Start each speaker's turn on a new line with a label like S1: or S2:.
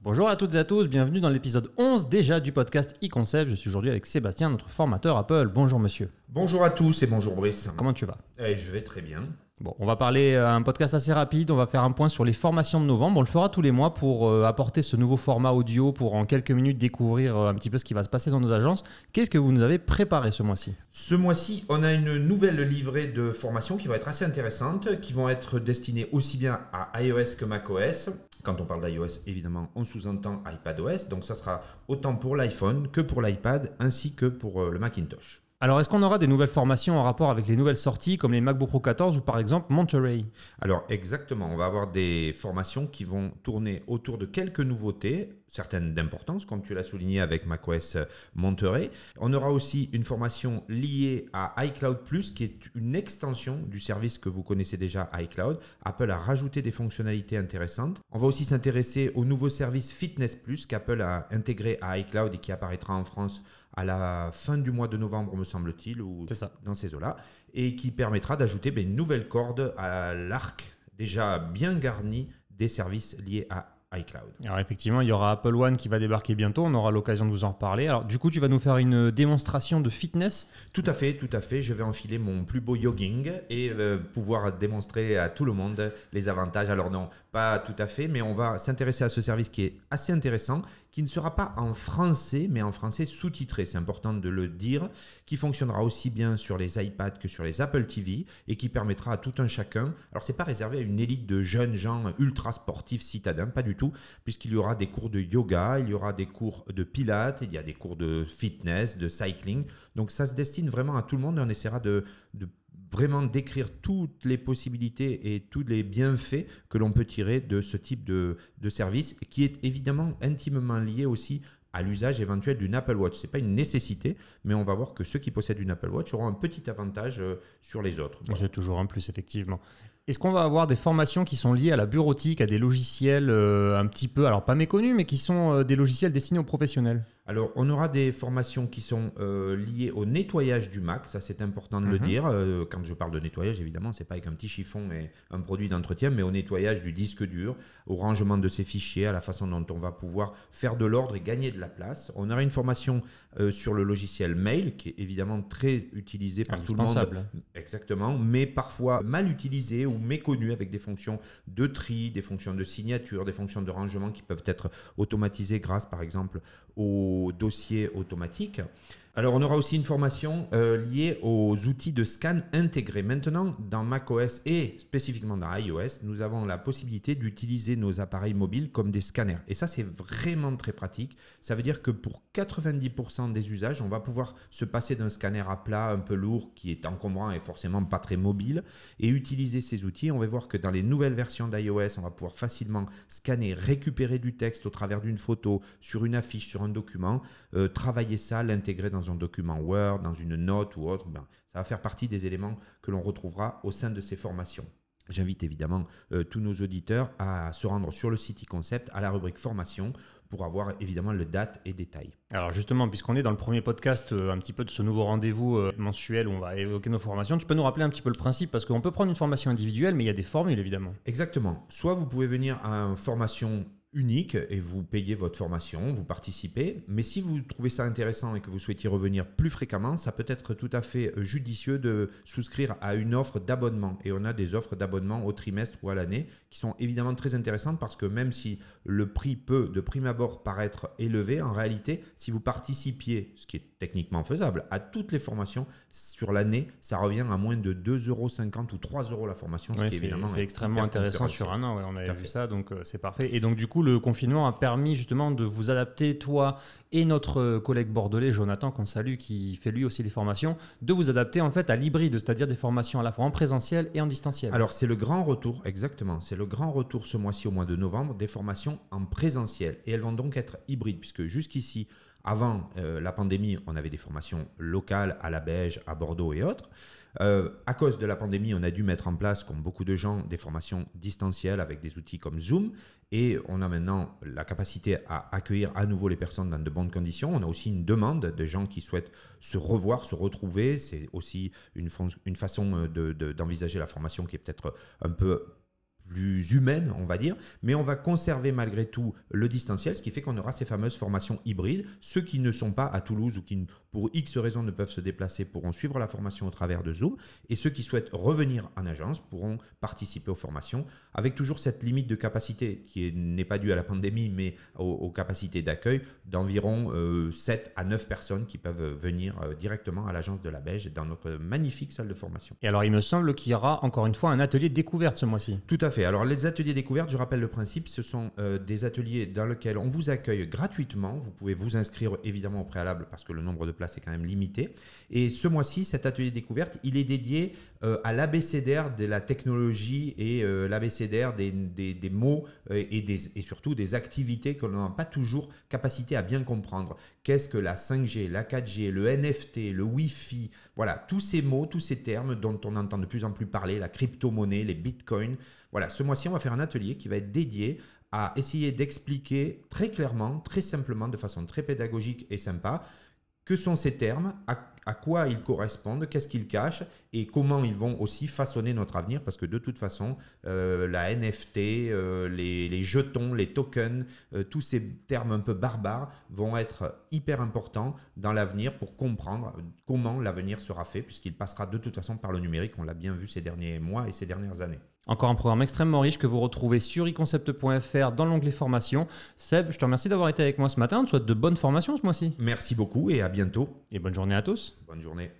S1: Bonjour à toutes et à tous, bienvenue dans l'épisode 11 déjà du podcast e-concept. Je suis aujourd'hui avec Sébastien, notre formateur Apple. Bonjour monsieur.
S2: Bonjour à tous et bonjour Brice.
S1: Comment tu vas?
S2: Eh, Je vais très bien.
S1: Bon, on va parler euh, un podcast assez rapide, on va faire un point sur les formations de novembre. On le fera tous les mois pour euh, apporter ce nouveau format audio pour en quelques minutes découvrir euh, un petit peu ce qui va se passer dans nos agences. Qu'est-ce que vous nous avez préparé ce mois-ci?
S2: Ce mois-ci, on a une nouvelle livrée de formations qui va être assez intéressante, qui vont être destinées aussi bien à iOS que macOS. Quand on parle d'iOS, évidemment, on sous-entend iPadOS, donc ça sera autant pour l'iPhone que pour l'iPad, ainsi que pour le Macintosh.
S1: Alors, est-ce qu'on aura des nouvelles formations en rapport avec les nouvelles sorties comme les MacBook Pro 14 ou par exemple Monterey?
S2: Alors exactement, on va avoir des formations qui vont tourner autour de quelques nouveautés, certaines d'importance, comme tu l'as souligné avec macOS Monterey. On aura aussi une formation liée à iCloud Plus, qui est une extension du service que vous connaissez déjà, iCloud. Apple a rajouté des fonctionnalités intéressantes. On va aussi s'intéresser au nouveau service Fitness Plus qu'Apple a intégré à iCloud et qui apparaîtra en France à la fin du mois de novembre, me semble-t-il, ou
S1: ça.
S2: dans ces eaux-là, et qui permettra d'ajouter ben, une nouvelle corde à l'arc déjà bien garni des services liés à iCloud.
S1: Alors effectivement, il y aura Apple One qui va débarquer bientôt, on aura l'occasion de vous en reparler. Alors du coup, tu vas nous faire une démonstration de fitness?
S2: Tout à fait, tout à fait. Je vais enfiler mon plus beau jogging et euh, pouvoir démontrer à tout le monde les avantages. Alors non, pas tout à fait, mais on va s'intéresser à ce service qui est assez intéressant, qui ne sera pas en français, mais en français sous-titré. C'est important de le dire, qui fonctionnera aussi bien sur les iPads que sur les Apple TV et qui permettra à tout un chacun. Alors c'est pas réservé à une élite de jeunes gens ultra sportifs citadins, pas du tout, puisqu'il y aura des cours de yoga, il y aura des cours de pilates, il y a des cours de fitness, de cycling. Donc ça se destine vraiment à tout le monde et on essaiera de, de vraiment décrire toutes les possibilités et tous les bienfaits que l'on peut tirer de ce type de, de service, qui est évidemment intimement lié aussi à l'usage éventuel d'une Apple Watch. Ce n'est pas une nécessité, mais on va voir que ceux qui possèdent une Apple Watch auront un petit avantage euh, sur les autres.
S1: C'est toujours un plus, effectivement. Est-ce qu'on va avoir des formations qui sont liées à la bureautique, à des logiciels euh, un petit peu, alors pas méconnus, mais qui sont euh, des logiciels destinés aux professionnels?
S2: Alors, on aura des formations qui sont euh, liées au nettoyage du Mac, ça c'est important de le
S1: Mhm.
S2: dire. Euh, quand je parle de nettoyage, évidemment, c'est pas avec un petit chiffon et un produit d'entretien, mais au nettoyage du disque dur, au rangement de ses fichiers, à la façon dont on va pouvoir faire de l'ordre et gagner de la place. On aura une formation euh, sur le logiciel Mail, qui est évidemment très utilisé par tout le monde. Exactement, mais parfois mal utilisé ou méconnu avec des fonctions de tri, des fonctions de signature, des fonctions de rangement qui peuvent être automatisées grâce par exemple au dossier automatique. Alors on aura aussi une formation euh, liée aux outils de scan intégrés. Maintenant, dans macOS et spécifiquement dans iOS, nous avons la possibilité d'utiliser nos appareils mobiles comme des scanners. Et ça, c'est vraiment très pratique. Ça veut dire que pour 90% des usages, on va pouvoir se passer d'un scanner à plat un peu lourd qui est encombrant et forcément pas très mobile et utiliser ces outils. On va voir que dans les nouvelles versions d'iOS, on va pouvoir facilement scanner, récupérer du texte au travers d'une photo, sur une affiche, sur un document, euh, travailler ça, l'intégrer dans un document Word, dans une note ou autre. Ben, ça va faire partie des éléments que l'on retrouvera au sein de ces formations. J'invite évidemment euh, tous nos auditeurs à se rendre sur le site e-concept à la rubrique formation pour avoir évidemment le date et détails.
S1: Alors justement, puisqu'on est dans le premier podcast euh, un petit peu de ce nouveau rendez-vous euh, mensuel où on va évoquer nos formations, tu peux nous rappeler un petit peu le principe parce qu'on peut prendre une formation individuelle, mais il y a des formules évidemment.
S2: Exactement. Soit vous pouvez venir à une formation unique et vous payez votre formation, vous participez. Mais si vous trouvez ça intéressant et que vous souhaitiez revenir plus fréquemment, ça peut être tout à fait judicieux de souscrire à une offre d'abonnement. Et on a des offres d'abonnement au trimestre ou à l'année qui sont évidemment très intéressantes parce que même si le prix peut de prime abord paraître élevé, en réalité, si vous participiez, ce qui est techniquement faisable, à toutes les formations sur l'année, ça revient à moins de 2,50 euros ou 3 euros la formation. ce
S1: Ouais,
S2: qui
S1: c'est
S2: évidemment
S1: c'est
S2: est
S1: extrêmement intéressant sur un an, ouais, on avait vu ça, donc euh, c'est parfait. Et donc du coup, le confinement a permis justement de vous adapter, toi et notre collègue bordelais Jonathan, qu'on salue, qui fait lui aussi des formations, de vous adapter en fait à l'hybride, c'est-à-dire des formations à la fois en présentiel et en distanciel.
S2: Alors c'est le grand retour, exactement, c'est le grand retour ce mois-ci au mois de novembre des formations en présentiel. Et elles vont donc être hybrides, puisque jusqu'ici, avant euh, la pandémie, on avait des formations locales à la Beige, à Bordeaux et autres. Euh, à cause de la pandémie, on a dû mettre en place, comme beaucoup de gens, des formations distancielles avec des outils comme Zoom. Et on a maintenant la capacité à accueillir à nouveau les personnes dans de bonnes conditions. On a aussi une demande de gens qui souhaitent se revoir, se retrouver. C'est aussi une, façon euh, de- de- d'envisager la formation qui est peut-être un peu plus humaine, on va dire, mais on va conserver malgré tout le distanciel, ce qui fait qu'on aura ces fameuses formations hybrides. Ceux qui ne sont pas à Toulouse ou qui, pour X raisons, ne peuvent se déplacer pourront suivre la formation au travers de Zoom, et ceux qui souhaitent revenir en agence pourront participer aux formations, avec toujours cette limite de capacité qui n'est pas due à la pandémie, mais aux, capacités d'accueil d'environ 7 euh, à 9 personnes qui peuvent venir euh, directement à l'agence de la Beige dans notre magnifique salle de formation.
S1: Et alors, il me semble qu'il y aura encore une fois un atelier découverte ce mois-ci.
S2: Tout à fait. Alors les ateliers découvertes, je rappelle le principe, ce sont euh, des ateliers dans lesquels on vous accueille gratuitement. Vous pouvez vous inscrire évidemment au préalable parce que le nombre de places est quand même limité. Et ce mois-ci, cet atelier découverte, il est dédié euh, à l'abécédaire de la technologie et euh, l'abécédaire des, des, mots et, des, et surtout des activités que l'on n'a pas toujours capacité à bien comprendre. Qu'est-ce que la 5G, la 4G, le NFT, le Wi-Fi, voilà, tous ces mots, tous ces termes dont on entend de plus en plus parler, la crypto-monnaie, les bitcoins. Voilà, ce mois-ci, on va faire un atelier qui va être dédié à essayer d'expliquer très clairement, très simplement, de façon très pédagogique et sympa, que sont ces termes, quoi ils correspondent, qu'est-ce qu'ils cachent et comment ils vont aussi façonner notre avenir parce que de toute façon, euh, la NFT, euh, les, jetons, les tokens, euh, tous ces termes un peu barbares vont être hyper importants dans l'avenir pour comprendre comment l'avenir sera fait puisqu'il passera de toute façon par le numérique, on l'a bien vu ces derniers mois et ces dernières années.
S1: Encore un programme extrêmement riche que vous retrouvez sur iconcept.fr dans l'onglet formation. Seb, je te remercie d'avoir été avec moi ce matin. Je te souhaite de bonnes formations ce mois-ci.
S2: Merci beaucoup et à bientôt.
S1: Et bonne journée à tous.
S2: Bonne journée.